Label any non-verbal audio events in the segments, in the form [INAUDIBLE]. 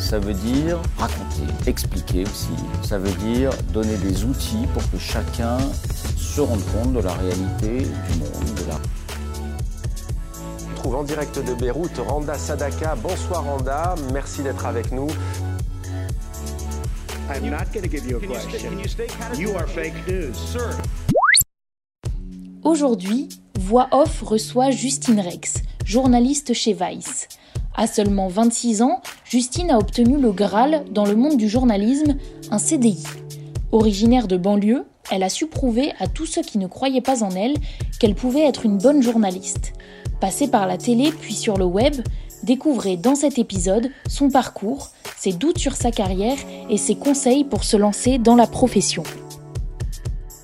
ça veut dire raconter, expliquer aussi. Ça veut dire donner des outils pour que chacun se rende compte de la réalité du monde, de la On trouve en direct de Beyrouth Randa Sadaka. Bonsoir Randa, merci d'être avec nous. I'm not going to give you a question. You are fake news. Sir. Aujourd'hui, Voix Off reçoit Justine Rex, journaliste chez Vice. À seulement 26 ans, Justine a obtenu le Graal dans le monde du journalisme, un CDI. Originaire de banlieue, elle a su prouver à tous ceux qui ne croyaient pas en elle qu'elle pouvait être une bonne journaliste. Passée par la télé puis sur le web, découvrez dans cet épisode son parcours, ses doutes sur sa carrière et ses conseils pour se lancer dans la profession.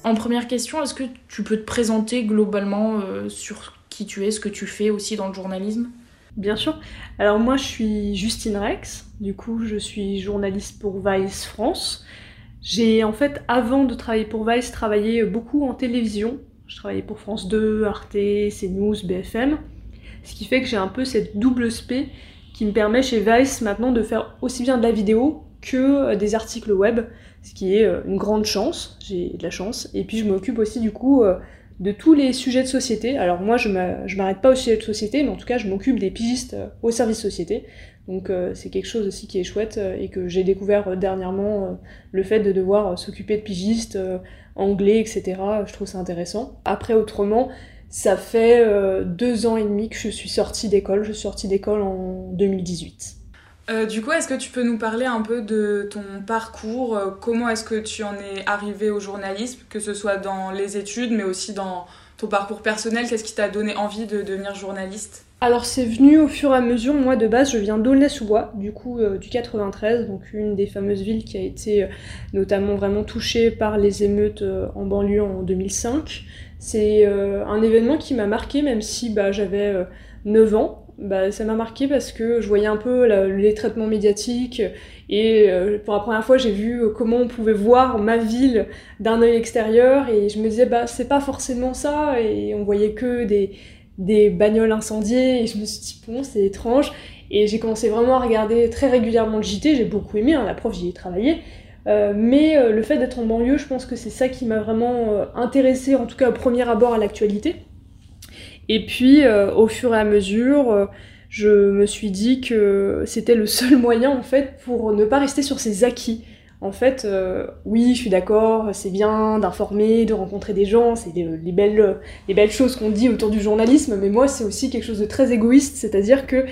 En première question, est-ce que tu peux te présenter globalement euh, sur qui tu es, ce que tu fais aussi dans le journalisme? Bien sûr. Alors moi je suis Justine Rex, du coup je suis journaliste pour Vice France. J'ai en fait avant de travailler pour Vice travaillé beaucoup en télévision. Je travaillais pour France 2, Arte, CNews, BFM. Ce qui fait que j'ai un peu cette double spé qui me permet chez Vice maintenant de faire aussi bien de la vidéo que euh, des articles web, ce qui est euh, une grande chance, j'ai de la chance. Et puis je m'occupe aussi du coup euh, de tous les sujets de société. Alors moi, je m'arrête pas aux sujets de société, mais en tout cas, je m'occupe des pigistes euh, au service société. Donc c'est quelque chose aussi qui est chouette et que j'ai découvert dernièrement, le fait de devoir s'occuper de pigistes anglais, etc. Je trouve ça intéressant. Après, autrement, ça fait deux ans et demi que je suis sortie d'école. Je suis sortie d'école en 2018. Euh, du coup, est-ce que tu peux nous parler un peu de ton parcours euh, Comment est-ce que tu en es arrivé au journalisme, que ce soit dans les études, mais aussi dans ton parcours personnel Qu'est-ce qui t'a donné envie de devenir journaliste? Alors, c'est venu au fur et à mesure. Moi, de base, je viens d'Aulnay-sous-Bois, du coup, euh, du 93, donc une des fameuses villes qui a été notamment vraiment touchée par les émeutes en banlieue en 2005. C'est un événement qui m'a marqué, même si bah, j'avais 9 ans bah, ça m'a marqué parce que je voyais un peu les traitements médiatiques et euh, pour la première fois j'ai vu comment on pouvait voir ma ville d'un œil extérieur et je me disais bah c'est pas forcément ça et on voyait que des, des bagnoles incendiées et je me suis dit bon c'est étrange et j'ai commencé vraiment à regarder très régulièrement le JT, j'ai beaucoup aimé, hein, la prof j'y ai travaillé. Euh, mais euh, le fait d'être en banlieue, je pense que c'est ça qui m'a vraiment euh, intéressé, en tout cas au premier abord à l'actualité. Et puis, euh, au fur et à mesure, euh, je me suis dit que c'était le seul [LAUGHS] moyen, en fait, pour ne pas rester sur ses acquis. En fait, euh, oui, je suis d'accord, c'est bien d'informer, de rencontrer des gens, c'est les, les belles, les belles choses qu'on dit autour du journalisme, mais moi, c'est aussi quelque chose de très égoïste, c'est-à-dire que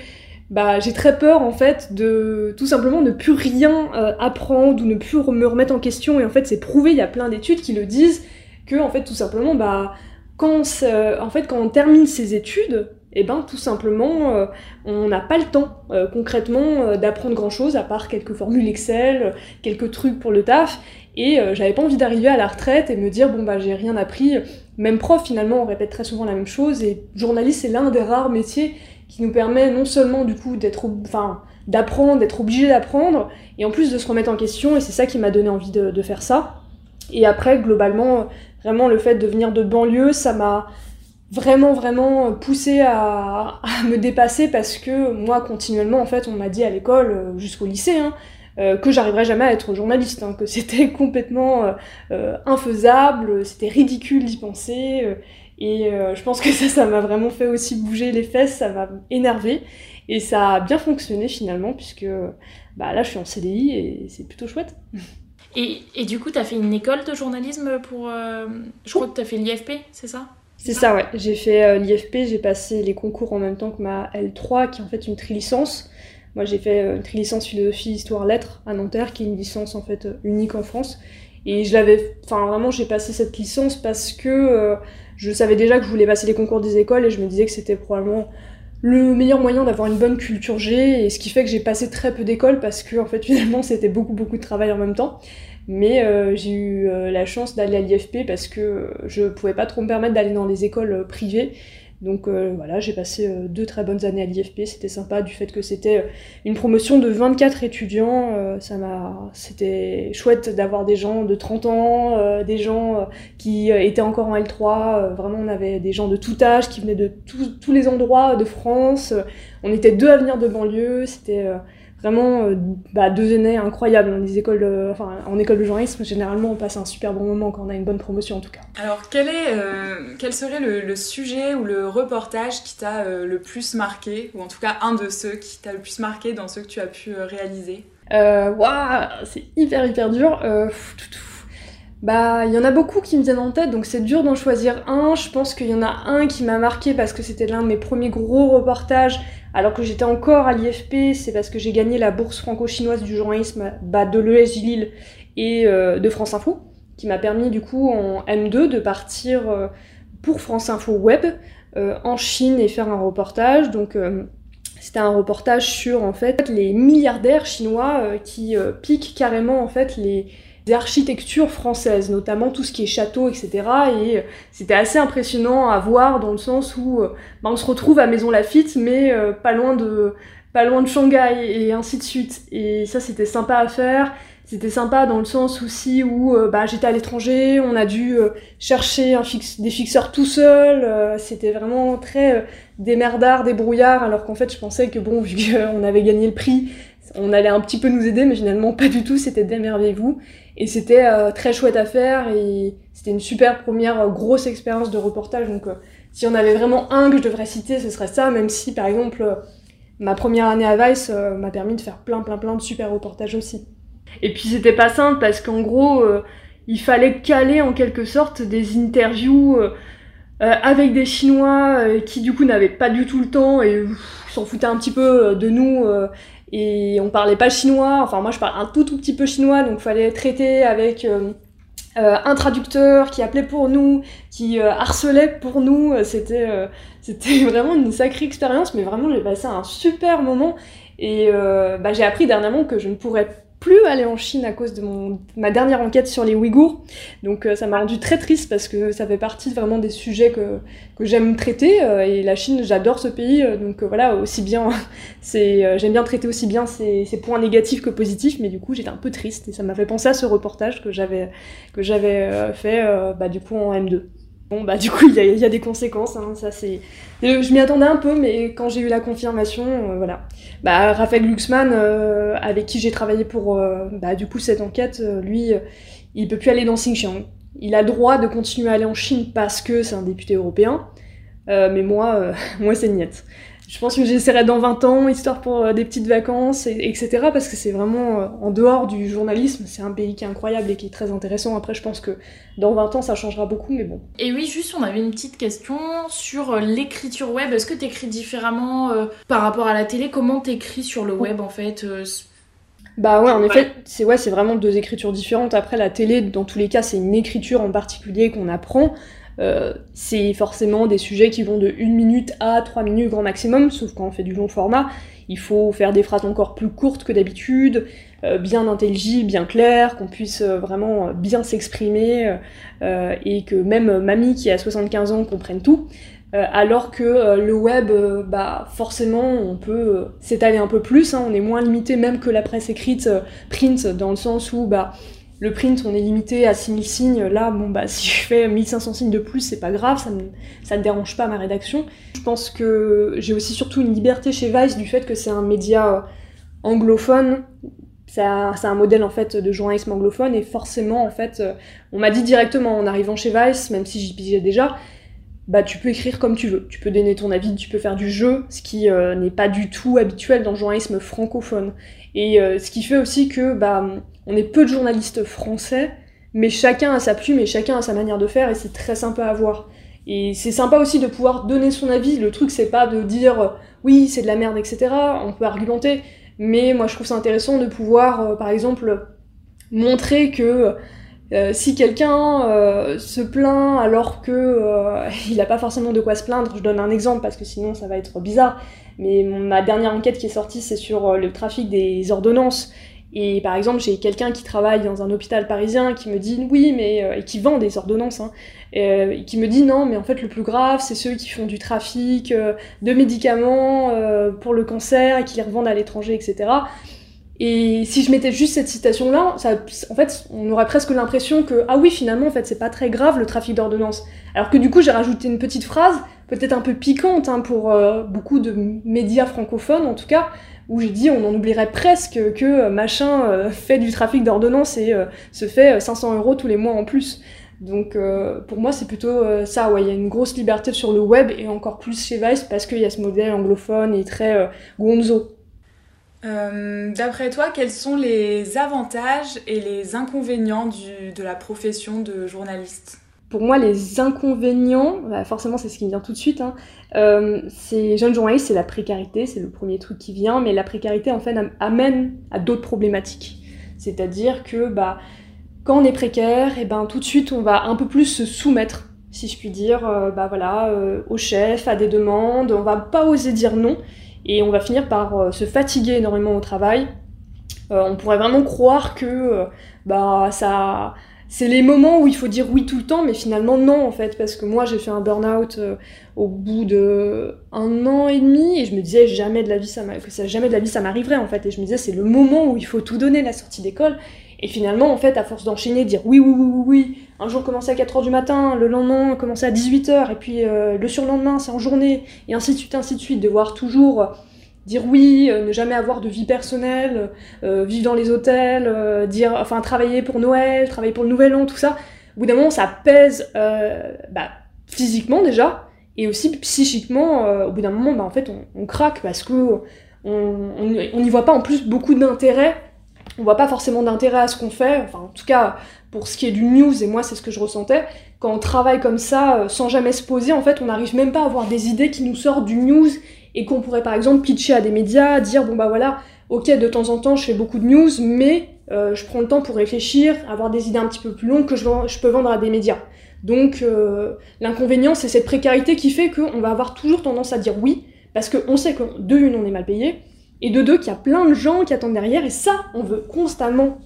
bah, j'ai très peur, en fait, de tout simplement ne plus rien apprendre ou ne plus me remettre en question, et en fait, c'est prouvé, il y a plein d'études qui le disent, que, en fait, tout simplement, bah, quand on, en fait, quand on termine ses études, eh ben, tout simplement, euh, on n'a pas le temps, euh, concrètement, euh, d'apprendre grand-chose, à part quelques formules Excel, quelques trucs pour le taf, et j'avais pas envie d'arriver à la retraite et me dire, bon, bah, j'ai rien appris. Même prof, finalement, on répète très souvent la même chose, et journaliste, c'est l'un des rares métiers qui nous permet non seulement, du coup, d'être, enfin, d'apprendre, d'être obligé d'apprendre, et en plus de se remettre en question, et c'est ça qui m'a donné envie de faire ça. Et après, globalement, vraiment, le fait de venir de banlieue, ça m'a vraiment, vraiment poussé à, me dépasser parce que moi, continuellement, en fait, on m'a dit à l'école, euh, jusqu'au lycée, hein, euh, que j'arriverais jamais à être journaliste, hein, que [LAUGHS] c'était complètement euh, infaisable, c'était ridicule d'y penser. et je pense que ça, ça m'a vraiment fait aussi bouger les fesses, ça m'a énervé. Et ça a bien fonctionné finalement, puisque bah, là, je suis en CDI et c'est plutôt chouette. [LAUGHS] Et, et du coup, tu as fait une école de journalisme pour... je crois que tu as fait l'IFP, c'est ça? C'est ça, ouais. J'ai fait l'IFP, j'ai passé les concours en même temps que ma L3, qui est en fait une trilicence. Moi, j'ai fait une trilicence philosophie, histoire, lettres à Nanterre, qui est une licence en fait unique en France. Et je l'avais, enfin vraiment, j'ai passé cette licence parce que je savais déjà que je voulais passer les concours des écoles et je me disais que c'était probablement le meilleur moyen d'avoir une bonne culture G et ce qui fait que j'ai passé très peu d'écoles parce que en fait [LAUGHS] finalement c'était beaucoup beaucoup de travail en même temps. Mais euh, j'ai eu euh, la chance d'aller à l'IFP parce que je pouvais pas trop me permettre d'aller dans les écoles euh, privées donc euh, voilà, j'ai passé euh, deux très bonnes années à l'IFP, c'était sympa du fait que c'était euh, une promotion de 24 étudiants, ça m'a c'était chouette d'avoir des gens de 30 ans, des gens qui étaient encore en L3, vraiment on avait des gens de tout âge qui venaient de tous les endroits de France, on était deux à venir de banlieue, c'était vraiment euh, bah, deux années incroyables dans les écoles enfin, en école de journalisme. Généralement on passe un super bon moment quand on a une bonne promotion en tout cas. Alors quel est euh, quel serait le, sujet ou le reportage qui t'a euh, le plus marqué ou en tout cas un de ceux qui t'a le plus marqué dans ceux que tu as pu réaliser? Waouh c'est hyper hyper dur bah, il y en a beaucoup qui me viennent en tête, donc c'est dur d'en choisir un. Je pense qu'il y en a un qui m'a marqué parce que c'était l'un de mes premiers gros reportages alors que j'étais encore à l'IFP, c'est parce que j'ai gagné la bourse franco-chinoise du journalisme bah, de l'ESJ Lille et euh, de France Info, qui m'a permis du coup en M2 de partir euh, pour France Info Web euh, en Chine et faire un reportage. Donc c'était un reportage sur en fait les milliardaires chinois qui piquent carrément en fait les architectures françaises, notamment tout ce qui est château, etc. Et euh, c'était assez impressionnant à voir dans le sens où euh, bah, on se retrouve à Maison Lafitte, mais euh, pas loin de pas loin de Shanghai et ainsi de suite. Et ça, c'était sympa à faire. C'était sympa dans le sens aussi où bah, j'étais à l'étranger, on a dû chercher des fixeurs tout seul. c'était vraiment très démerdard, débrouillard, alors qu'en fait, je pensais que bon, [LAUGHS] vu qu'on avait gagné le prix, on allait un petit peu nous aider, mais finalement pas du tout. C'était démerveillez-vous. Et c'était euh, très chouette à faire et c'était une super première euh, grosse expérience de reportage. Donc, euh, s'il y en avait vraiment un que je devrais citer, ce serait ça, même si par exemple ma première année à Vice m'a permis de faire plein plein plein de super reportages aussi. Et puis c'était pas simple parce qu'en gros, il fallait caler en quelque sorte des interviews avec des Chinois qui du coup n'avaient pas du tout le temps et s'en foutaient un petit peu de nous et on parlait pas chinois, enfin moi je parle un tout tout petit peu chinois, donc fallait traiter avec euh, euh, un traducteur qui appelait pour nous, qui euh, harcelait pour nous, c'était c'était [LAUGHS] vraiment une sacrée expérience, mais vraiment j'ai passé un super moment. Et bah, j'ai appris dernièrement que je ne pourrais plus aller en Chine à cause de mon, ma dernière enquête sur les Ouïghours. Donc euh, ça m'a rendu très triste parce que ça fait partie vraiment des sujets que, que j'aime traiter. Euh, et la Chine, j'adore ce pays. Euh, donc voilà, aussi bien, [LAUGHS] c'est, j'aime bien traiter aussi bien ses, points négatifs que positifs. Mais du coup, j'étais un peu triste et ça m'a fait penser à ce reportage que j'avais, que j'avais fait bah, du coup en M2. Bon, bah, du coup, il y, y a, des conséquences, hein, ça c'est. Je m'y attendais un peu, mais quand j'ai eu la confirmation, euh, voilà. Bah, Raphaël Glucksmann, euh, avec qui j'ai travaillé pour, euh, bah, du coup, cette enquête, lui, il peut plus aller dans Xinjiang. Il a droit de continuer à aller en Chine parce que c'est un député européen, mais moi, [LAUGHS] moi c'est niette je pense que j'essaierai dans 20 ans, histoire pour euh, des petites vacances, etc. Parce que c'est vraiment, euh, en dehors du journalisme, c'est un pays qui est incroyable et qui est très intéressant. Après, je pense que dans 20 ans, ça changera beaucoup, mais bon. Et oui, juste, on avait une petite question sur euh, l'écriture web. Est-ce que tu écris différemment par rapport à la télé? Comment t'écris sur le web, en fait bah ouais, en effet, c'est ouais, c'est vraiment deux écritures différentes. Après, la télé, dans tous les cas, c'est une écriture en particulier qu'on apprend. Euh, c'est forcément des sujets qui vont de 1 minute à 3 minutes grand maximum, sauf quand on fait du long format. Il faut faire des phrases encore plus courtes que d'habitude, euh, bien intelligibles, bien claires, qu'on puisse euh, vraiment bien s'exprimer, et que même mamie qui a 75 ans comprenne tout. alors que le web, bah forcément, on peut s'étaler un peu plus, hein. on est moins limité même que la presse écrite print, dans le sens où bah le print, on est limité à 6000 signes. Là, bon, bah, [LAUGHS] si je fais 1500 signes de plus, c'est pas grave, ça ne, dérange pas ma rédaction. Je pense que j'ai aussi surtout une liberté chez Vice du fait que c'est un média euh, anglophone. C'est un, modèle en fait de journalisme anglophone et forcément en fait euh, on m'a dit directement en arrivant chez Vice même si j'y pigeais déjà bah tu peux écrire comme tu veux tu peux donner ton avis tu peux faire du jeu ce qui euh, n'est pas du tout habituel dans le journalisme francophone et ce qui fait aussi que bah on est peu de journalistes français, mais chacun a sa plume et chacun a sa manière de faire et c'est très sympa à voir. Et c'est sympa aussi de pouvoir donner son avis. Le truc, c'est pas de dire oui, c'est de la merde, etc. On peut argumenter, mais moi je trouve ça intéressant de pouvoir, euh, par exemple, montrer que euh, si quelqu'un euh, se plaint alors que [LAUGHS] il n'a pas forcément de quoi se plaindre, je donne un exemple parce que sinon ça va être bizarre. Mais ma dernière enquête qui est sortie, c'est sur le trafic des ordonnances. Et par exemple, j'ai quelqu'un qui travaille dans un hôpital parisien qui me dit oui, mais et qui vend des ordonnances, hein, et qui me dit non, mais en fait le plus grave, c'est ceux qui font du trafic de médicaments pour le cancer et qui les revendent à l'étranger, etc. Et si je mettais juste cette citation-là, en fait, on aurait presque l'impression que, ah oui, finalement, en fait, c'est pas très grave le trafic d'ordonnances. Alors que du coup, j'ai rajouté une petite phrase, peut-être un peu piquante hein, pour euh, beaucoup de médias francophones en tout cas, où j'ai dit on en oublierait presque que machin euh, fait du trafic d'ordonnances et euh, se fait 500 euros tous les mois en plus. Donc pour moi c'est plutôt ça, ouais, il y a une grosse liberté sur le web et encore plus chez Vice parce qu'il y a ce modèle anglophone et très gonzo. Euh, d'après toi, quels sont les avantages et les inconvénients de la profession de journaliste? Pour moi, les inconvénients, bah, forcément c'est ce qui vient tout de suite, hein, euh, c'est jeune journaliste, c'est la précarité, c'est le premier truc qui vient, mais la précarité en fait amène à d'autres problématiques. C'est-à-dire que bah, quand on est précaire, et eh ben tout de suite on va un peu plus se soumettre, si je puis dire, euh, bah, voilà, au chef, à des demandes, on va pas oser dire non et on va finir par euh, se fatiguer énormément au travail. Euh, on pourrait vraiment croire que euh, bah ça c'est les moments où il faut dire oui tout le temps, mais finalement non en fait, parce que moi j'ai fait un burn-out au bout de un an et demi et je me disais jamais de la vie ça que jamais de la vie ça m'arriverait en fait, et je me disais c'est le moment où il faut tout donner la sortie d'école, et finalement en fait à force d'enchaîner, dire oui oui oui oui oui, un jour commencer à 4h du matin, le lendemain commencer à 18h, et puis euh, le surlendemain c'est en journée, et ainsi de suite, ainsi de suite, devoir toujours euh, dire oui, euh, ne jamais avoir de vie personnelle, vivre dans les hôtels, dire, enfin travailler pour Noël, travailler pour le Nouvel An, tout ça, au bout d'un moment ça pèse bah, physiquement déjà, et aussi psychiquement, au bout d'un moment, bah, en fait on, craque parce que on n'y voit pas en plus beaucoup d'intérêt. On voit pas forcément d'intérêt à ce qu'on fait, enfin en tout cas pour ce qui est du news, et moi c'est ce que je ressentais, quand on travaille comme ça, euh, sans jamais se poser, en fait on n'arrive même pas à avoir des idées qui nous sortent du news, et qu'on pourrait par exemple pitcher à des médias, dire bon bah voilà, ok de temps en temps je fais beaucoup de news, mais euh, je prends le temps pour réfléchir, avoir des idées un petit peu plus longues que je, peux vendre à des médias. Donc euh, l'inconvénient c'est cette précarité qui fait qu'on va avoir toujours tendance à dire oui, parce qu'on sait que de une on est mal payé, et de deux qu'il y a plein de gens qui attendent derrière, et ça, on veut constamment,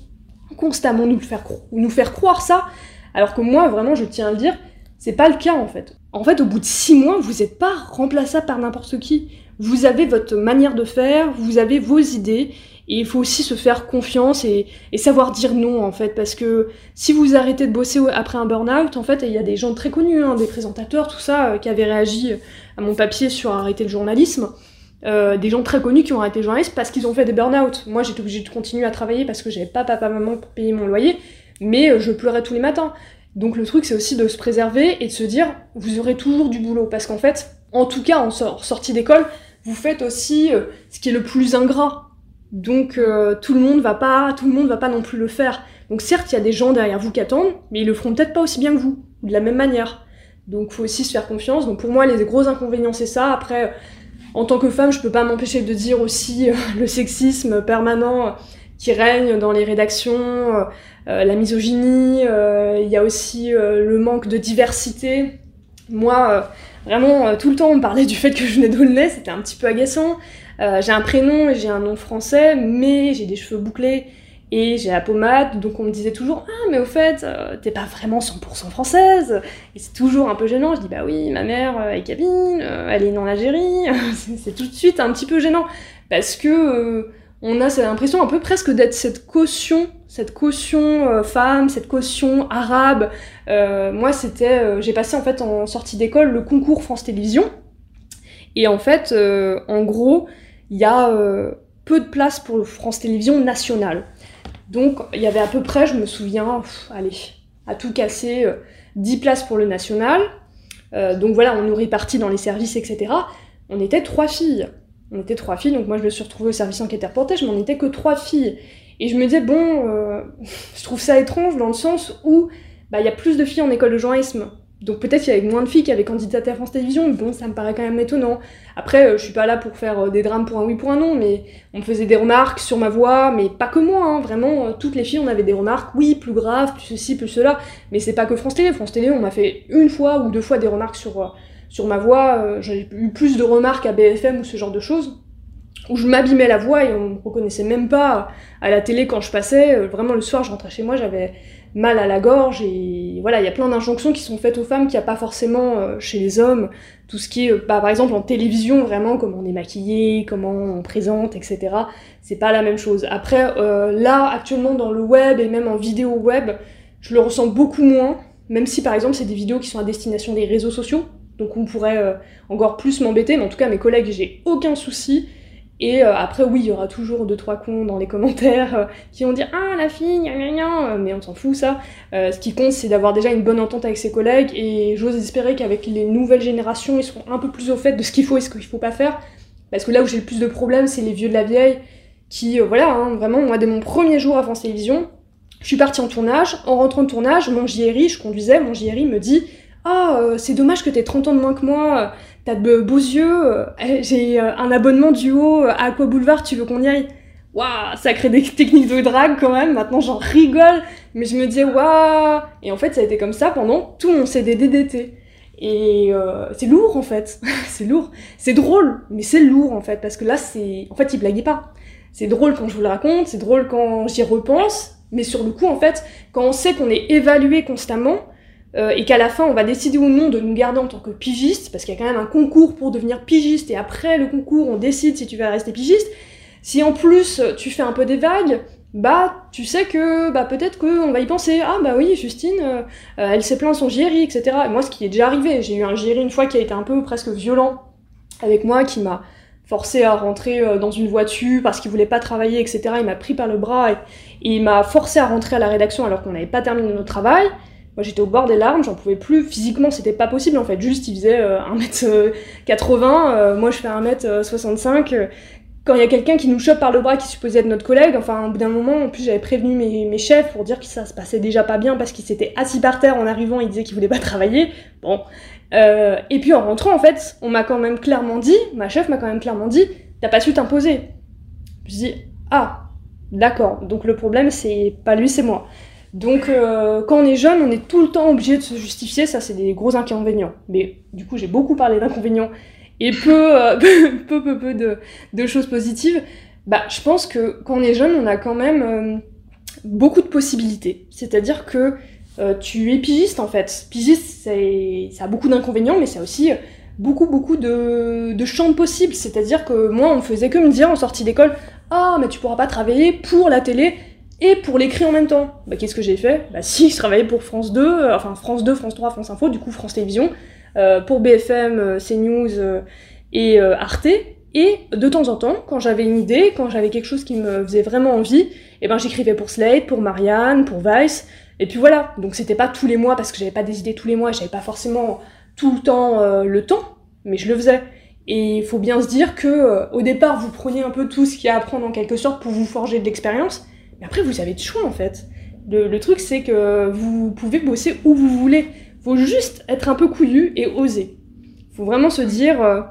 constamment nous faire, nous faire croire ça, alors que moi, vraiment, je tiens à le dire, c'est pas le cas en fait. En fait, au bout de six mois, vous n'êtes pas remplaçable par n'importe qui. Vous avez votre manière de faire, vous avez vos idées, et il faut aussi se faire confiance et, savoir dire non en fait, parce que si vous arrêtez de bosser après un burn-out, en fait, il y a des gens très connus, hein, des présentateurs, tout ça, euh, qui avaient réagi à mon papier sur arrêter le journalisme. Euh, des gens très connus qui ont arrêté journaliste parce qu'ils ont fait des burn-out. Moi, j'étais obligée de continuer à travailler parce que j'avais pas papa, maman pour payer mon loyer, mais euh, je pleurais tous les matins. Donc le truc, c'est aussi de se préserver et de se dire, vous aurez toujours du boulot. Parce qu'en fait, en tout cas, en sortie d'école, vous faites aussi euh, ce qui est le plus ingrat. Donc tout le monde va pas, tout le monde va pas non plus le faire. Donc certes, il y a des gens derrière vous qui attendent, mais ils le feront peut-être pas aussi bien que vous, ou de la même manière. Donc faut aussi se faire confiance. Donc pour moi, les gros inconvénients, c'est ça. Après, en tant que femme, je peux pas m'empêcher de dire aussi euh, [LAUGHS] le sexisme permanent qui règne dans les rédactions, euh, euh, la misogynie, il y a aussi le manque de diversité. Moi, vraiment, tout le temps, on me parlait du fait que je venais d'Aulnay, c'était un petit peu agaçant. j'ai un prénom et j'ai un nom français, mais j'ai des cheveux bouclés et j'ai la pommade, donc on me disait toujours Ah, mais au fait, euh, t'es pas vraiment 100% française Et c'est toujours un peu gênant. Je dis Bah oui, ma mère est cabine, euh, elle est née en Algérie. [LAUGHS] c'est tout de suite un petit peu gênant. Parce que euh, on a l'impression un peu presque d'être cette caution, cette caution femme, cette caution arabe. moi, c'était. j'ai passé en fait en sortie d'école le concours France Télévisions. Et en fait, en gros, il y a peu de place pour le France Télévisions national. Donc il y avait à peu près, je me souviens, allez, à tout casser, 10 euh, places pour le national. Euh, donc voilà, on nous répartit dans les services, etc. On était trois filles. On était trois filles, donc moi je me suis retrouvée au service enquête reportage, mais on n'était que trois filles. Et je me disais, bon, euh, [LAUGHS] je trouve ça étrange dans le sens où bah, il y a plus de filles en école de journalisme. Donc peut-être qu'il y avait moins de filles qui avaient candidaté à France Télévisions, bon, ça me paraît quand même étonnant. Après, euh, je suis pas là pour faire euh, des drames pour un oui, pour un non, mais on me faisait des remarques sur ma voix, mais pas que moi, hein, vraiment, toutes les filles, on avait des remarques, oui, plus grave, plus ceci, plus cela, mais c'est pas que France Télé. France Télé, on m'a fait une fois ou deux fois des remarques sur, sur ma voix, j'ai eu plus de remarques à BFM ou ce genre de choses, où je m'abîmais la voix et on me reconnaissait même pas à la télé quand je passais. Vraiment, le soir, je rentrais chez moi, j'avais mal à la gorge et voilà il y a plein d'injonctions qui sont faites aux femmes qu'il n'y a pas forcément euh, chez les hommes. Tout ce qui est euh, bah, par exemple en télévision vraiment comment on est maquillé comment on présente etc c'est pas la même chose. Après euh, là actuellement dans le web et même en vidéo web je le ressens beaucoup moins même si par exemple c'est des vidéos qui sont à destination des réseaux sociaux donc on pourrait encore plus m'embêter mais en tout cas mes collègues j'ai aucun souci et euh, après, oui, il y aura toujours deux trois cons dans les commentaires euh, qui vont dire ah la fille, gna gna gna, mais on s'en fout ça. Euh, ce qui compte, c'est d'avoir déjà une bonne entente avec ses collègues et j'ose espérer qu'avec les nouvelles générations, ils seront un peu plus au fait de ce qu'il faut et ce qu'il faut pas faire. Parce que là où j'ai le plus de problèmes, c'est les vieux de la vieille qui, voilà, hein, vraiment, moi, dès mon premier jour à France je suis partie en tournage. En rentrant de tournage, mon JRI, je conduisais, mon JRI me dit ah, c'est dommage que t'aies 30 ans de moins que moi, t'as de beaux yeux, euh, j'ai euh, un abonnement duo à Aqua Boulevard, tu veux qu'on y aille? Waouh, ça crée des [LAUGHS] techniques de drague quand même, maintenant j'en rigole, mais je me disais waouh Et en fait, ça a été comme ça pendant tout mon CDD d'été. Et euh, c'est lourd en fait, [LAUGHS] c'est lourd. C'est drôle, mais c'est lourd en fait, parce que là, c'est. En fait, il blaguait pas. C'est drôle quand je vous le raconte, c'est drôle quand j'y repense, mais sur le coup, en fait, quand on sait qu'on est évalué constamment, euh, et qu'à la fin on va décider ou non de nous garder en tant que pigiste, parce qu'il y a quand même un concours pour devenir pigiste, et après le concours on décide si tu vas rester pigiste, si en plus tu fais un peu des vagues, bah tu sais que bah peut-être qu'on va y penser, ah bah oui Justine, euh, euh, elle s'est plaint son JRI, etc. Et moi ce qui est déjà arrivé, j'ai eu un JRI une fois qui a été un peu presque violent avec moi, qui m'a forcé à rentrer dans une voiture parce qu'il voulait pas travailler, etc. Il m'a pris par le bras et il m'a forcé à rentrer à la rédaction alors qu'on n'avait pas terminé notre travail. J'étais au bord des larmes, j'en pouvais plus. Physiquement c'était pas possible en fait. Juste il faisait 1m80, euh, euh, moi je fais 1m65. Quand il y a quelqu'un qui nous chope par le bras qui supposait être notre collègue, enfin au bout d'un moment, en plus j'avais prévenu mes, chefs pour dire que ça se passait déjà pas bien parce qu'il s'était assis par terre en arrivant, il disait qu'il voulait pas travailler. Bon. Euh, et puis en rentrant en fait, on m'a quand même clairement dit, ma chef m'a quand même clairement dit, t'as pas su t'imposer. Je dis, ah, d'accord, donc le problème c'est pas lui, c'est moi. Donc, euh, quand on est jeune, on est tout le temps obligé de se justifier, ça c'est des gros inconvénients. Mais du coup, j'ai beaucoup parlé d'inconvénients et peu, euh, [LAUGHS] peu, peu, peu, de, choses positives. Bah, je pense que quand on est jeune, on a quand même euh, beaucoup de possibilités. C'est-à-dire que tu es pigiste en fait. Pigiste, ça a beaucoup d'inconvénients, mais ça a aussi beaucoup, beaucoup de, champs possibles. C'est-à-dire que moi, on me faisait que me dire en sortie d'école Ah, mais tu pourras pas travailler pour la télé et pour l'écrit en même temps. Bah, qu'est-ce que j'ai fait? Bah, si, je travaillais pour France 2, euh, enfin France 2, France 3, France Info, du coup France Télévisions, euh, pour BFM, euh, CNews et Arte. Et de temps en temps, quand j'avais une idée, quand j'avais quelque chose qui me faisait vraiment envie, eh ben j'écrivais pour Slate, pour Marianne, pour Vice, et puis voilà. Donc c'était pas tous les mois parce que j'avais pas des idées tous les mois, j'avais pas forcément tout le temps le temps, mais je le faisais. Et il faut bien se dire que au départ vous preniez un peu tout ce qu'il y a à apprendre en quelque sorte pour vous forger de l'expérience, mais après, vous avez de choix en fait. Le, truc, c'est que vous pouvez bosser où vous voulez. Faut juste être un peu couillu et oser. Faut vraiment se dire, euh,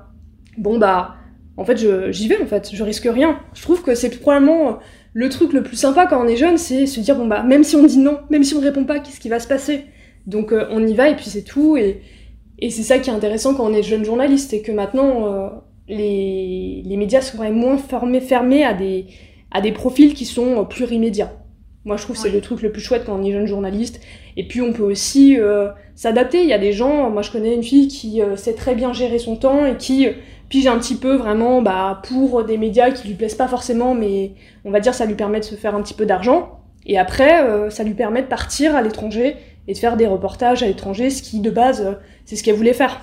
bon bah, en fait, j'y vais en fait, je risque rien. Je trouve que c'est probablement le truc le plus sympa quand on est jeune, c'est se dire, bon bah, même si on dit non, même si on répond pas, qu'est-ce qui va se passer? Donc euh, on y va et puis c'est tout. Et, et c'est ça qui est intéressant quand on est jeune journaliste, et que maintenant, euh, les, les médias sont moins fermés à des à des profils qui sont euh, plurimédias. Moi, je trouve que c'est le truc le plus chouette quand on est jeune journaliste. Et puis, on peut aussi euh, s'adapter. Il y a des gens, moi, je connais une fille qui euh, sait très bien gérer son temps et qui pige un petit peu vraiment bah, pour des médias qui lui plaisent pas forcément, mais on va dire ça lui permet de se faire un petit peu d'argent. Et après, ça lui permet de partir à l'étranger et de faire des reportages à l'étranger, ce qui, de base, c'est ce qu'elle voulait faire.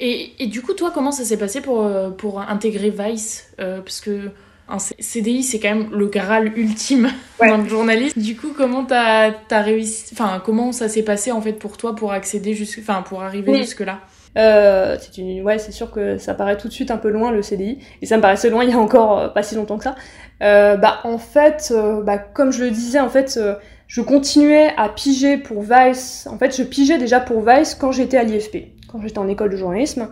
Et, et, du coup, toi, comment ça s'est passé pour, pour intégrer Vice Parce que un CDI, c'est quand même le graal ultime [LAUGHS] dans le journalisme. Du coup, comment t'as as réussi, enfin, comment ça s'est passé en fait pour toi pour accéder jusque, enfin, pour arriver jusque là Euh, c'est une, ouais, c'est sûr que ça paraît tout de suite un peu loin le CDI, et ça me paraissait loin il y a encore euh, pas si longtemps que ça. Euh, bah en fait, bah comme je le disais, en fait, je continuais à piger pour Vice. En fait, je pigeais déjà pour Vice quand j'étais à l'IFP, quand j'étais en école de journalisme.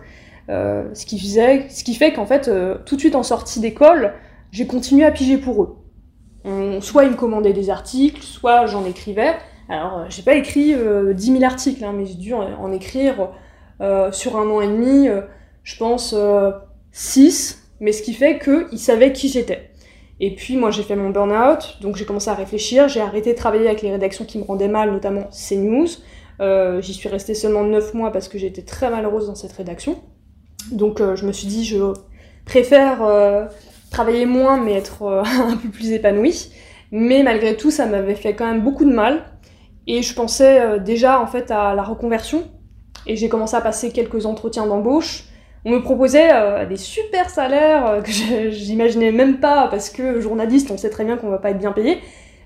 Ce qui faisait, ce qui fait qu'en fait, tout de suite en sortie d'école, j'ai continué à piger pour eux. Soit ils me commandaient des articles, soit j'en écrivais. Alors, euh, j'ai pas écrit euh, 10 000 articles, hein, mais j'ai dû en, écrire euh, sur un an et demi, euh, je pense, 6, mais ce qui fait qu'ils savaient qui j'étais. Et puis moi j'ai fait mon burn-out, donc j'ai commencé à réfléchir, j'ai arrêté de travailler avec les rédactions qui me rendaient mal, notamment CNews. J'y suis restée seulement 9 mois parce que j'étais très malheureuse dans cette rédaction. Donc je me suis dit je préfère travailler moins mais être euh, [LAUGHS] un peu plus épanouie. Mais malgré tout ça m'avait fait quand même beaucoup de mal. Et je pensais euh, déjà en fait à la reconversion. Et j'ai commencé à passer quelques entretiens d'embauche. On me proposait euh, des super salaires que [LAUGHS] j'imaginais même pas parce que journaliste, on sait très bien qu'on va pas être bien payé.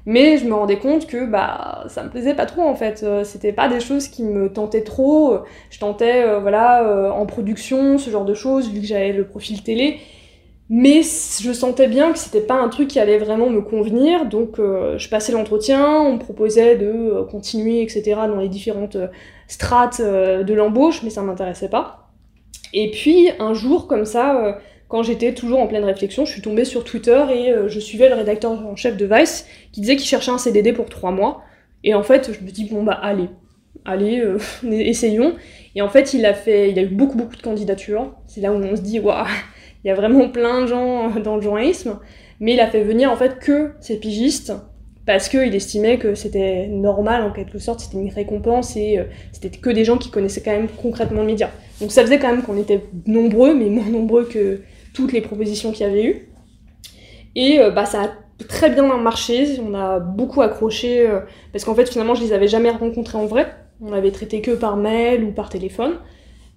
Mais je me rendais compte que bah ça me plaisait pas trop en fait. C'était pas des choses qui me tentaient trop. Je tentais voilà en production, ce genre de choses vu que j'avais le profil télé. Mais je sentais bien que c'était pas un truc qui allait vraiment me convenir, donc euh, je passais l'entretien, on me proposait de euh, continuer, etc., dans les différentes euh, strates de l'embauche, mais ça m'intéressait pas. Et puis un jour, comme ça, quand j'étais toujours en pleine réflexion, je suis tombée sur Twitter et je suivais le rédacteur en chef de Vice qui disait qu'il cherchait un CDD pour trois mois. Et en fait, je me dis bon bah allez, allez, [LAUGHS] essayons. Et en fait, il a fait, il a eu beaucoup beaucoup de candidatures. C'est là où on se dit waouh, il y a vraiment [LAUGHS] plein de gens euh, dans le journalisme. Mais il a fait venir en fait que ces pigistes parce qu'il estimait que c'était normal en quelque sorte, c'était une récompense et euh, c'était que des gens qui connaissaient quand même concrètement le média. Donc ça faisait quand même qu'on était nombreux, mais moins nombreux que toutes les propositions qu'il y avait eu. Et euh, bah, ça a très bien marché, on a beaucoup accroché, parce qu'en fait finalement je les avais jamais rencontrés en vrai, on avait traité que par mail ou par téléphone.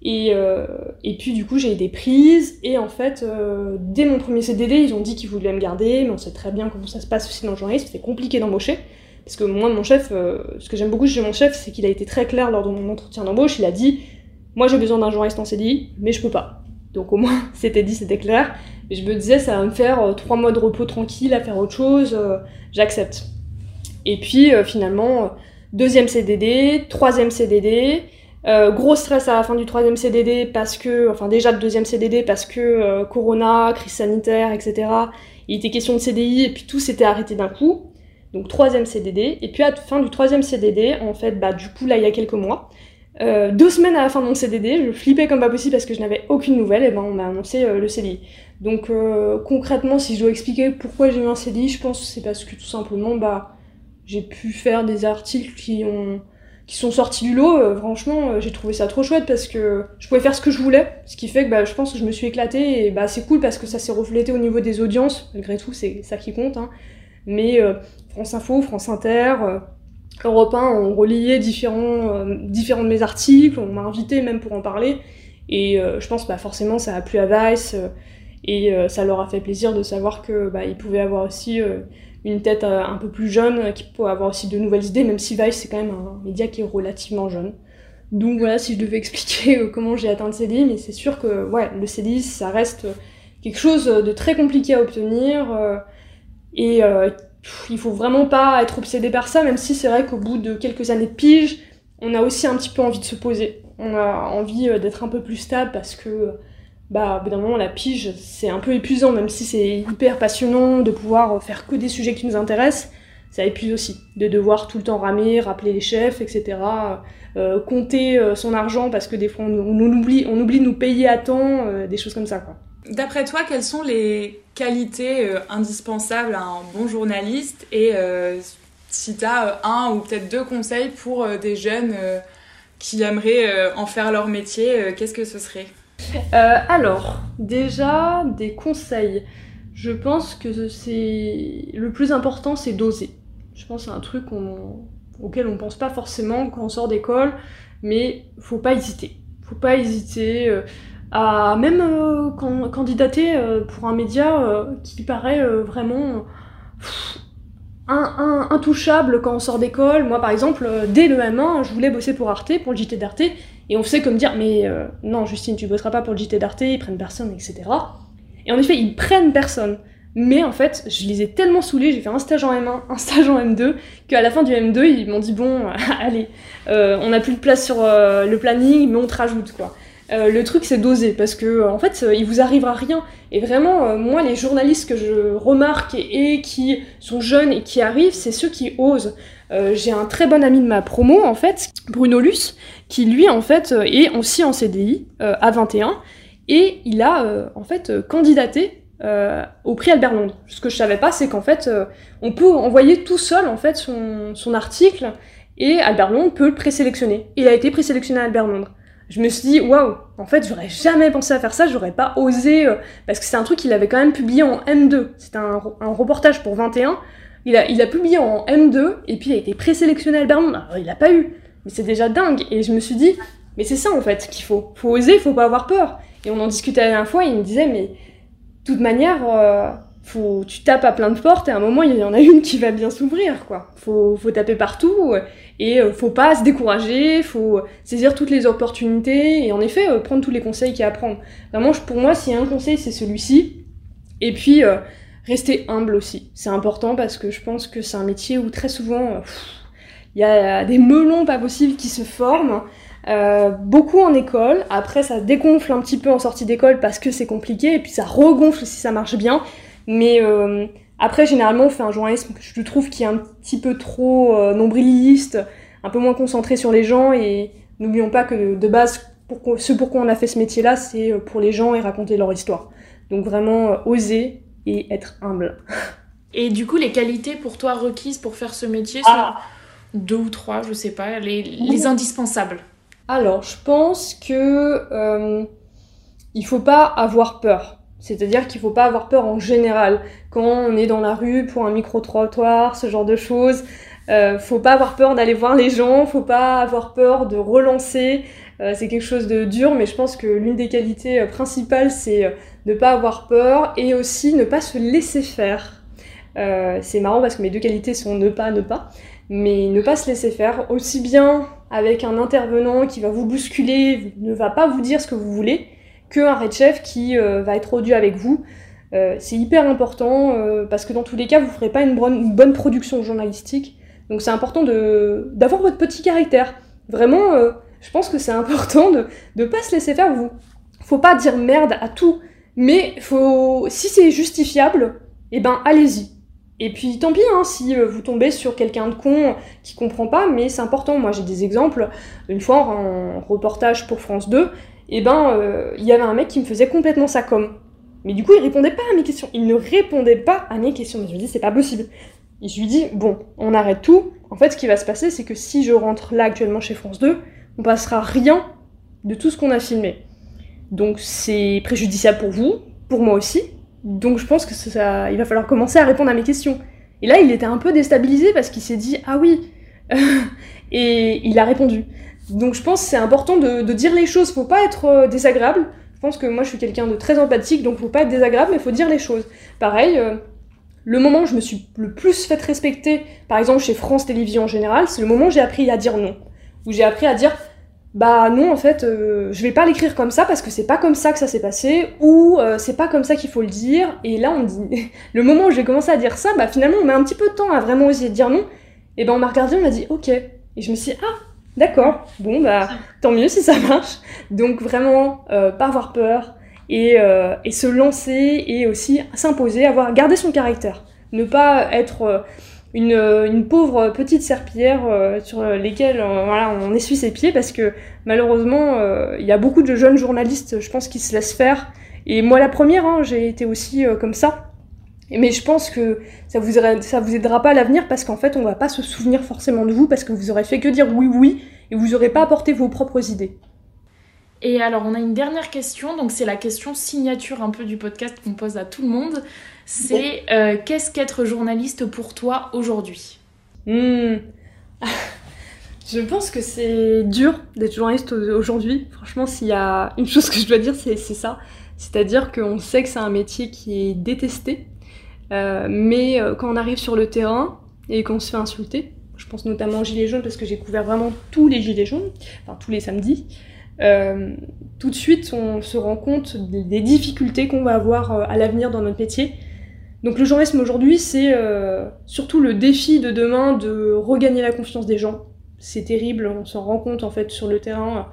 Et, euh, et puis du coup j'ai été prise, et en fait euh, dès mon premier CDD ils ont dit qu'ils voulaient me garder, mais on sait très bien comment ça se passe aussi dans le journalisme, c'est compliqué d'embaucher. Parce que moi, mon chef, euh, ce que j'aime beaucoup chez mon chef, c'est qu'il a été très clair lors de mon entretien d'embauche. Il a dit Moi, j'ai besoin d'un journaliste en CDI, mais je peux pas. Donc, au moins, [LAUGHS] c'était dit, c'était clair. Et je me disais, ça va me faire trois mois de repos tranquille à faire autre chose, j'accepte. Et puis, finalement, deuxième CDD, troisième CDD. Euh, gros stress à la fin du troisième CDD parce que, enfin déjà le deuxième CDD parce que euh, Corona, crise sanitaire, etc. Il était question de CDI et puis tout s'était arrêté d'un coup. Donc troisième CDD. Et puis à la fin du troisième CDD, en fait, bah du coup là il y a quelques mois, euh, deux semaines à la fin de mon CDD, je flippais comme pas possible parce que je n'avais aucune nouvelle, et ben on m'a annoncé euh, le CDI. Donc euh, concrètement, si je dois expliquer pourquoi j'ai eu un CDI, je pense que c'est parce que tout simplement bah j'ai pu faire des articles qui ont qui sont sortis du lot. Euh, franchement, euh, j'ai trouvé ça trop chouette parce que je pouvais faire ce que je voulais, ce qui fait que bah, je pense que je me suis éclatée et bah c'est cool parce que ça s'est reflété au niveau des audiences. Malgré tout, c'est ça qui compte. Hein. Mais euh, France Info, France Inter, Europe 1 ont relié différents, différents de mes articles, on m'a invité même pour en parler. Et je pense bah forcément ça a plu à Vice et ça leur a fait plaisir de savoir que bah, ils pouvaient avoir aussi une tête euh, un peu plus jeune, euh, qui pouvait avoir aussi de nouvelles idées, même si Vice c'est quand même un média qui est relativement jeune. Donc voilà, si je devais [LAUGHS] expliquer euh, comment j'ai atteint le CDI, mais c'est sûr que ouais, le CDI ça reste quelque chose de très compliqué à obtenir et il faut vraiment pas être obsédé par ça, même si c'est vrai qu'au bout de quelques années de pige, on a aussi un petit peu envie de se poser. On a envie d'être un peu plus stable parce que bah, au d'un moment, la pige, c'est un peu épuisant, même si c'est hyper passionnant de pouvoir faire que des sujets qui nous intéressent, ça épuise aussi, de devoir tout le temps ramer, rappeler les chefs, etc. euh, compter euh, son argent parce que des fois on, oublie, on oublie de nous payer à temps, euh, des choses comme ça, quoi. D'après toi, quelles sont les qualités indispensables à un bon journaliste et si tu as un ou peut-être deux conseils pour des jeunes qui aimeraient en faire leur métier, qu'est-ce que ce serait? Euh, alors, déjà, des conseils. Je pense que le plus important, c'est d'oser. Je pense que c'est un truc auquel on pense pas forcément quand on sort d'école, mais faut pas hésiter. Faut pas hésiter euh, à même euh, can- candidater pour un média qui paraît vraiment intouchable quand on sort d'école. Moi, par exemple, dès le M1, je voulais bosser pour Arte, pour le JT d'Arte, et on faisait comme dire, mais non, Justine, tu bosseras pas pour le JT d'Arte, ils prennent personne, etc. Et en effet, ils prennent personne. Mais en fait, je les ai tellement saoulés, j'ai fait un stage en M1, un stage en M2, qu'à la fin du M2, ils m'ont dit bon, [LAUGHS] allez, euh, on n'a plus de place sur euh, le planning, mais on te rajoute quoi. Euh, le truc c'est d'oser parce que en fait il vous arrivera rien et vraiment moi les journalistes que je remarque et, qui sont jeunes et qui arrivent c'est ceux qui osent j'ai un très bon ami de ma promo en fait Bruno Luce qui lui en fait est aussi en CDI à 21 et il a en fait candidaté euh, au prix Albert Londres. Ce que je savais pas, c'est qu'en fait, euh, on peut envoyer tout seul en fait son, son article et Albert Londres peut le présélectionner. Il a été présélectionné à Albert Londres. Je me suis dit, waouh, en fait, j'aurais jamais pensé à faire ça, j'aurais pas osé, euh, parce que c'est un truc qu'il avait quand même publié en M2. C'était un, un, reportage pour 21. Il a, il a publié en M2, et puis il a été présélectionné à Albert Londres. Alors, il a pas eu. Mais c'est déjà dingue. Et je me suis dit, mais c'est ça en fait qu'il faut. Faut oser, faut pas avoir peur. Et on en discutait la dernière fois, il me disait, mais toute manière, euh, faut, tu tapes à plein de portes et à un moment, il y en a une qui va bien s'ouvrir, quoi. Faut, faut taper partout et euh, faut pas se décourager, faut saisir toutes les opportunités et en effet, euh, prendre tous les conseils qu'il y a à prendre. Vraiment, pour moi, a un conseil, c'est celui-ci. Et puis, rester humble aussi. C'est important parce que je pense que c'est un métier où très souvent, il y a des melons pas possibles qui se forment. Euh, beaucoup en école, après ça dégonfle un petit peu en sortie d'école parce que c'est compliqué, et puis ça regonfle si ça marche bien. Mais euh, après, généralement, on fait un journalisme que je trouve qui est un petit peu trop euh, nombriliste, un peu moins concentré sur les gens, et n'oublions pas que de base, pour, ce pourquoi on a fait ce métier-là, c'est pour les gens et raconter leur histoire. Donc vraiment, oser et être humble. Et du coup, les qualités pour toi requises pour faire ce métier sont ah. deux ou trois, je sais pas, les, les indispensables alors, je pense que euh, il faut pas avoir peur. C'est-à-dire qu'il faut pas avoir peur en général. Quand on est dans la rue pour un micro-trottoir, ce genre de choses, euh, faut pas avoir peur d'aller voir les gens, faut pas avoir peur de relancer. Euh, c'est quelque chose de dur, mais je pense que l'une des qualités euh, principales, c'est ne pas avoir peur et aussi ne pas se laisser faire. c'est marrant parce que mes deux qualités sont ne pas, ne pas, mais ne pas se laisser faire aussi bien avec un intervenant qui va vous bousculer, ne va pas vous dire ce que vous voulez, qu'un red chef qui euh, va être odieux avec vous. Euh, c'est hyper important euh, parce que dans tous les cas, vous ne ferez pas une bonne, production journalistique. Donc c'est important d'avoir votre petit caractère. Vraiment, je pense que c'est important de ne pas se laisser faire. Vous, faut pas dire merde à tout, mais faut, si c'est justifiable, eh ben allez-y. Et puis tant pis hein, si euh, vous tombez sur quelqu'un de con qui comprend pas, mais c'est important. Moi j'ai des exemples. Une fois en reportage pour France 2, et eh ben euh, il y avait un mec qui me faisait complètement sa com. Mais du coup il répondait pas à mes questions. Il ne répondait pas à mes questions. Je me dis c'est pas possible. Et je lui dis bon, on arrête tout. En fait ce qui va se passer c'est que si je rentre là actuellement chez France 2, on passera rien de tout ce qu'on a filmé. Donc c'est préjudiciable pour vous, pour moi aussi, donc je pense que ça, il va falloir commencer à répondre à mes questions. Et là, il était un peu déstabilisé parce qu'il s'est dit ah oui, [LAUGHS] et il a répondu. Donc je pense que c'est important de, dire les choses. Faut pas être euh, désagréable. Je pense que moi je suis quelqu'un de très empathique, donc faut pas être désagréable, mais faut dire les choses. Pareil. Euh, le moment où je me suis le plus fait respecter, par exemple chez France Télévisions en général, c'est le moment où j'ai appris à dire non. Où j'ai appris à dire bah non en fait euh, je vais pas l'écrire comme ça parce que c'est pas comme ça que ça s'est passé ou euh, c'est pas comme ça qu'il faut le dire. Et là on dit [LAUGHS] le moment où j'ai commencé à dire ça bah finalement on met un petit peu de temps à vraiment oser dire non. Et ben on m'a regardé on m'a dit ok. Et je me suis dit ah d'accord. Bon bah tant mieux si ça [LAUGHS] marche. Donc vraiment euh, pas avoir peur et, et se lancer et aussi s'imposer avoir garder son caractère. Ne pas être une, une, pauvre petite serpillière euh, sur lesquelles euh, voilà, on essuie ses pieds parce que malheureusement euh, il y a beaucoup de jeunes journalistes je pense qui se laissent faire et moi la première hein, j'ai été aussi comme ça mais je pense que ça vous, ça vous aidera pas à l'avenir parce qu'en fait on va pas se souvenir forcément de vous parce que vous aurez fait que dire oui oui et vous aurez pas apporté vos propres idées. Et alors on a une dernière question, donc c'est la question signature un peu du podcast qu'on pose à tout le monde c'est euh, qu'est-ce qu'être journaliste pour toi aujourd'hui? Hmm. [LAUGHS] Je pense que c'est dur d'être journaliste aujourd'hui. Franchement, s'il y a une chose que je dois dire, c'est ça. C'est-à-dire qu'on sait que c'est un métier qui est détesté. Euh, mais euh, quand on arrive sur le terrain, et qu'on se fait insulter. Je pense notamment aux Gilets jaunes parce que j'ai couvert vraiment tous les Gilets jaunes, enfin tous les samedis. Euh, tout de suite, on se rend compte des difficultés qu'on va avoir euh, à l'avenir dans notre métier. Donc le journalisme aujourd'hui, c'est euh, surtout le défi de demain de regagner la confiance des gens. C'est terrible, on s'en rend compte en fait sur le terrain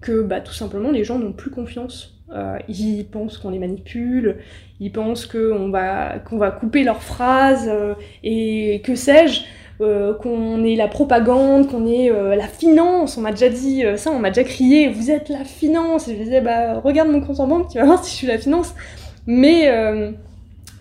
que bah, tout simplement les gens n'ont plus confiance. Ils pensent qu'on les manipule, ils pensent qu'on va, qu'on va couper leurs phrases et que sais-je. Euh, qu'on est la propagande, qu'on est euh, la finance. On m'a déjà dit euh, ça, on m'a déjà crié, vous êtes la finance. Et je disais, bah regarde mon compte en banque, tu vas voir [LAUGHS] si je suis la finance. Mais,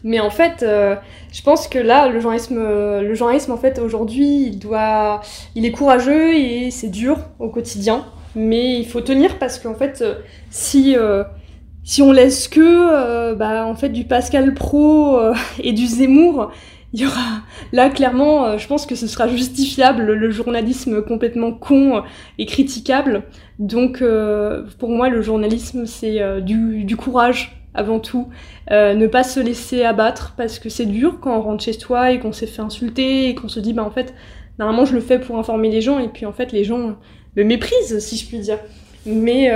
mais en fait, je pense que là, le journalisme, le journalisme en fait aujourd'hui, il doit, il est courageux et c'est dur au quotidien. Mais il faut tenir parce qu'en fait, si si on laisse que bah, en fait du Pascal Pro [LAUGHS] et du Zemmour, il y aura là clairement, euh, je pense que ce sera justifiable le journalisme complètement con et critiquable. Donc euh, pour moi, le journalisme c'est euh, du, du, courage avant tout, ne pas se laisser abattre parce que c'est dur quand on rentre chez soi et qu'on s'est fait insulter et qu'on se dit bah en fait normalement je le fais pour informer les gens et puis en fait les gens me méprisent si je puis dire. Mais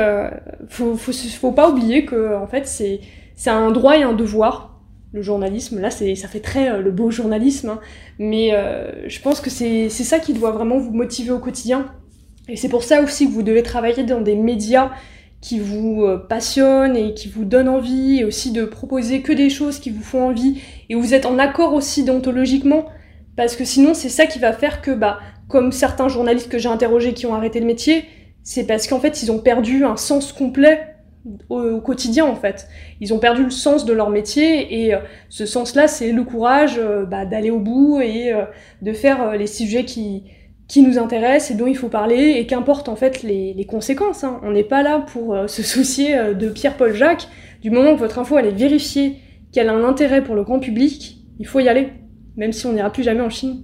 faut, faut, faut pas oublier que en fait c'est c'est un droit et un devoir le journalisme. Là, c'est, ça fait très euh, le beau journalisme, hein. mais euh, je pense que c'est, ça qui doit vraiment vous motiver au quotidien. Et c'est pour ça aussi que vous devez travailler dans des médias qui vous euh, passionnent et qui vous donnent envie, et aussi de proposer que des choses qui vous font envie, et vous êtes en accord aussi déontologiquement, parce que sinon c'est ça qui va faire que, bah, comme certains journalistes que j'ai interrogés qui ont arrêté le métier, c'est parce qu'en fait ils ont perdu un sens complet au, quotidien en fait. Ils ont perdu le sens de leur métier et euh, ce sens-là, c'est le courage euh, bah, d'aller au bout et euh, de faire les sujets qui, qui nous intéressent et dont il faut parler et qu'importe en fait les, les conséquences. Hein. On n'est pas là pour se soucier de Pierre-Paul Jacques. Du moment que votre info elle est vérifiée, qu'elle a un intérêt pour le grand public, il faut y aller, même si on n'ira plus jamais en Chine.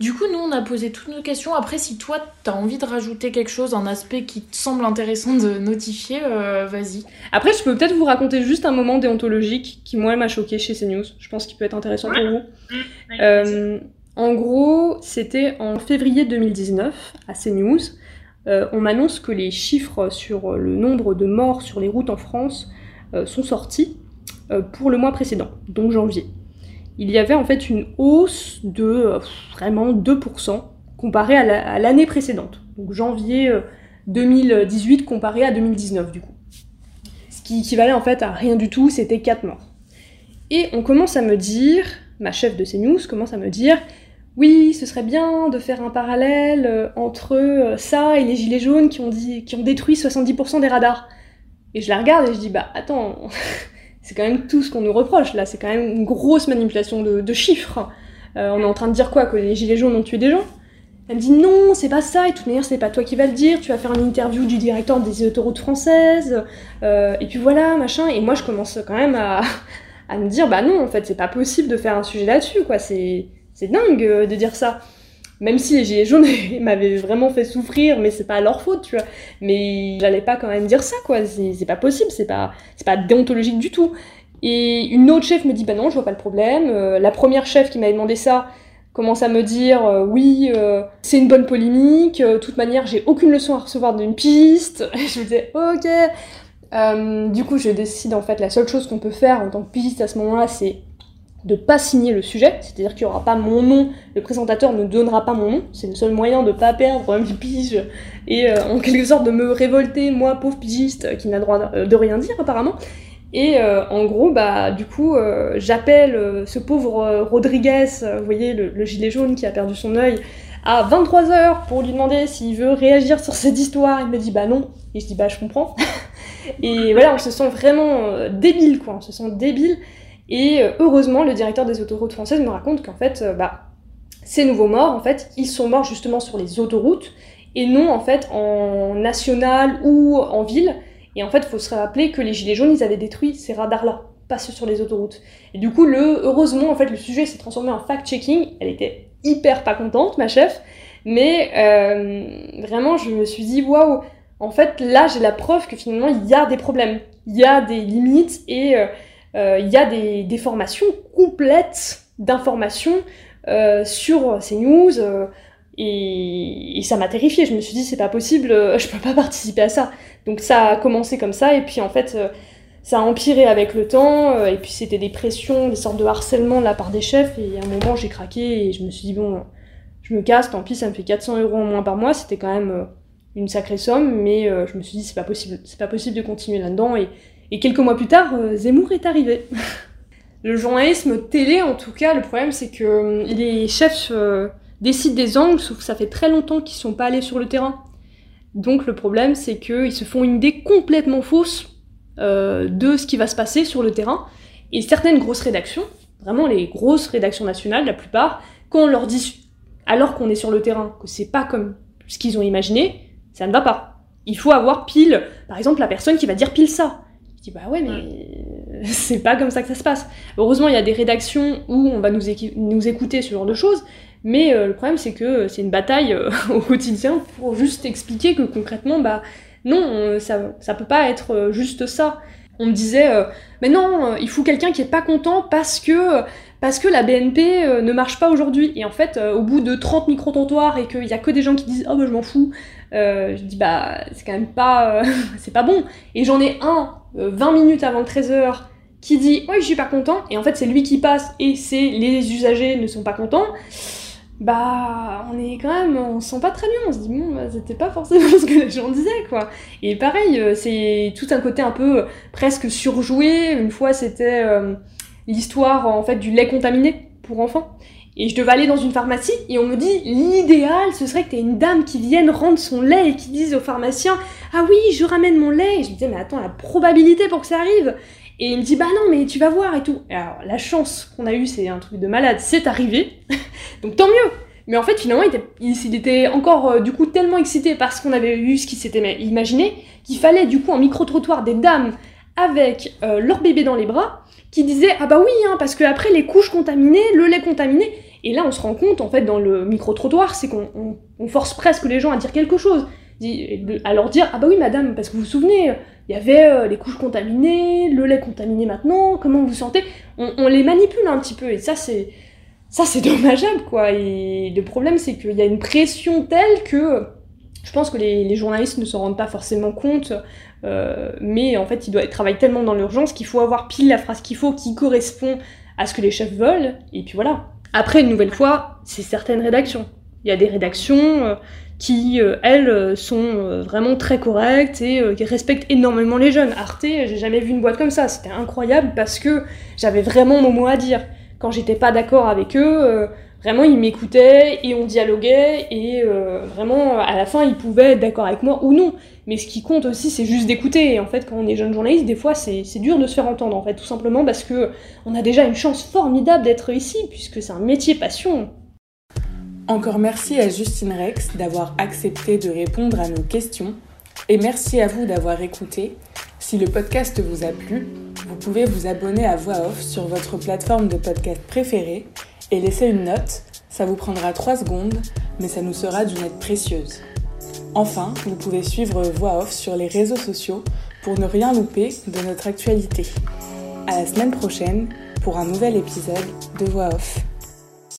Du coup, nous, on a posé toutes nos questions. Après, si toi, t'as envie de rajouter quelque chose, un aspect qui te semble intéressant de notifier, euh, vas-y. Après, je peux peut-être vous raconter juste un moment déontologique qui, moi, m'a choqué chez CNews. Je pense qu'il peut être intéressant pour vous. Euh, en gros, c'était en février 2019, à CNews. Euh, on m'annonce que les chiffres sur le nombre de morts sur les routes en France euh, sont sortis euh, pour le mois précédent, donc janvier il y avait en fait une hausse de euh, vraiment 2% comparé à l'année précédente, donc janvier 2018 euh, comparé à 2019 du coup. Ce qui équivalait en fait à rien du tout, c'était 4 morts. Et on commence à me dire, ma chef de CNews commence à me dire, oui, ce serait bien de faire un parallèle euh, entre ça et les gilets jaunes qui ont, qui ont détruit 70% des radars. Et je la regarde et je dis, bah attends, c'est quand même tout ce qu'on nous reproche là, c'est quand même une grosse manipulation de, chiffres. Euh, on est en train de dire quoi? Que les gilets jaunes ont tué des gens? Elle me dit non, c'est pas ça, et de toute manière, c'est pas toi qui vas le dire, tu vas faire une interview du directeur des autoroutes françaises, euh, et puis voilà, machin. Et moi, je commence quand même à, [LAUGHS] à me dire bah non, en fait, c'est pas possible de faire un sujet là-dessus, quoi, c'est dingue de dire ça même si les gilets jaunes [LAUGHS] m'avaient vraiment fait souffrir, mais c'est pas leur faute, tu vois. Mais j'allais pas quand même dire ça, quoi. C'est pas possible, c'est pas, pas déontologique du tout. Et une autre chef me dit, bah non, je vois pas le problème. Euh, la première chef qui m'avait demandé ça commence à me dire, euh, oui, euh, c'est une bonne polémique. De toute manière, j'ai aucune leçon à recevoir d'une piste. Et [LAUGHS] je me disais, ok. du coup, je décide en fait, la seule chose qu'on peut faire en tant que piste à ce moment-là, c'est de pas signer le sujet, c'est-à-dire qu'il n'y aura pas mon nom, le présentateur ne donnera pas mon nom, c'est le seul moyen de pas perdre mes piges et euh, en quelque sorte de me révolter, moi, pauvre pigiste, qui n'a droit de rien dire apparemment. Et euh, en gros, bah, du coup, euh, j'appelle ce pauvre Rodriguez, vous voyez, le, gilet jaune qui a perdu son œil, à 23h pour lui demander s'il veut réagir sur cette histoire. Il me dit bah non. Et je dis bah je comprends. [LAUGHS] et voilà, on se sent vraiment débile, quoi. On se sent débile. Et euh, heureusement, le directeur des autoroutes françaises me raconte qu'en fait, euh, bah, ces nouveaux morts, en fait, ils sont morts justement sur les autoroutes et non en fait en national ou en ville. Et en fait, il faut se rappeler que les gilets jaunes, ils avaient détruit ces radars-là, pas ceux sur les autoroutes. Et du coup, le, heureusement, en fait, le sujet s'est transformé en fact-checking. Elle était hyper pas contente, ma chef, mais euh, vraiment, je me suis dit waouh. En fait, là, j'ai la preuve que finalement, il y a des problèmes, il y a des limites et il euh, y a des, formations complètes d'informations sur CNews. Et, et, ça m'a terrifiée. Je me suis dit, c'est pas possible, [LAUGHS] je peux pas participer à ça. Donc ça a commencé comme ça, et puis en fait, ça a empiré avec le temps, et puis c'était des pressions, des sortes de harcèlement de la part des chefs, et à un moment j'ai craqué, et je me suis dit, bon, je me casse, tant pis, ça me fait 400 euros en moins par mois, c'était quand même une sacrée somme, mais je me suis dit, c'est pas possible, c'est pas possible de continuer là-dedans, et, et quelques mois plus tard, Zemmour est arrivé. le journalisme télé, en tout cas, le problème c'est que les chefs décident des angles, sauf que ça fait très longtemps qu'ils sont pas allés sur le terrain. Donc le problème, c'est qu'ils se font une idée complètement fausse euh, de ce qui va se passer sur le terrain. Et certaines grosses rédactions, vraiment les grosses rédactions nationales, la plupart, quand on leur dit, alors qu'on est sur le terrain, que c'est pas comme ce qu'ils ont imaginé, ça ne va pas. Il faut avoir pile, par exemple, la personne qui va dire pile ça. Dis, bah ouais, mais [LAUGHS] c'est pas comme ça que ça se passe. Heureusement, il y a des rédactions où on va nous, nous écouter ce genre de choses, mais euh, le problème, c'est que c'est une bataille euh, [LAUGHS] au quotidien pour juste expliquer que concrètement, bah non, ça, ça peut pas être euh, juste ça. On me disait, mais non, il faut quelqu'un qui est pas content parce que parce que la BNP ne marche pas aujourd'hui. Et en fait, au bout de 30 micro-trottoirs et qu'il y a que des gens qui disent, oh bah je m'en fous, je dis, bah c'est quand même pas, [LAUGHS] c'est pas bon. Et j'en ai un, 20 minutes avant 13h, qui dit, oui, je suis pas content. Et en fait, c'est lui qui passe et c'est les usagers ne sont pas contents bah on est quand même, on se sent pas très bien, on se dit bon, bah, c'était pas forcément [LAUGHS] ce que les gens disaient quoi. Et pareil, euh, c'est tout un côté un peu euh, presque surjoué. Une fois c'était euh, l'histoire en fait du lait contaminé pour enfants. Et je devais aller dans une pharmacie et on me dit l'idéal ce serait que tu aies une dame qui vienne rendre son lait et qui dise au pharmacien ah oui je ramène mon lait. Et je me disais mais attends la probabilité pour que ça arrive. Et il me dit bah non mais tu vas voir et tout. alors la chance qu'on a eue c'est un truc de malade, c'est arrivé. [LAUGHS] Donc tant mieux. Mais en fait finalement il était, il, encore euh, du coup tellement excité parce qu'on avait eu ce qu'il s'était imaginé qu'il fallait du coup en micro trottoir des dames avec euh, leur bébé dans les bras qui disaient ah bah oui hein, parce que après les couches contaminées, le lait contaminé. Et là on se rend compte en fait dans le micro trottoir c'est qu'on on force presque les gens à dire quelque chose à leur dire ah bah oui madame parce que vous vous souvenez il y avait euh, les couches contaminées le lait contaminé maintenant comment vous sentez? On, les manipule un petit peu et ça c'est ça c'est [LAUGHS] dommageable quoi et le problème c'est qu'il y a une pression telle que pense que les, journalistes ne s'en rendent pas forcément compte euh, mais en fait ils travailler tellement dans l'urgence qu'il faut avoir pile la phrase qu'il faut qui correspond à ce que les chefs veulent et puis voilà après une nouvelle fois c'est certaines rédactions il y a des rédactions euh, qui, euh, elles, sont vraiment très correctes et qui respectent énormément les jeunes. Arte, j'ai jamais vu une boîte comme ça, c'était incroyable parce que j'avais vraiment mon mot à dire. Quand j'étais pas d'accord avec eux, vraiment ils m'écoutaient et on dialoguait et vraiment à la fin ils pouvaient être d'accord avec moi ou non. Mais ce qui compte aussi c'est juste d'écouter et en fait quand on est jeune journaliste des fois c'est dur de se faire entendre en fait tout simplement parce que on a déjà une chance formidable d'être ici puisque c'est un métier passion. Encore merci à Justine Rex d'avoir accepté de répondre à nos questions et merci à vous d'avoir écouté. Si le podcast vous a plu, vous pouvez vous abonner à Voix Off sur votre plateforme de podcast préférée et laisser une note. Ça vous prendra 3 secondes, mais ça nous sera d'une aide précieuse. Enfin, vous pouvez suivre Voix Off sur les réseaux sociaux pour ne rien louper de notre actualité. À la semaine prochaine pour un nouvel épisode de Voix Off.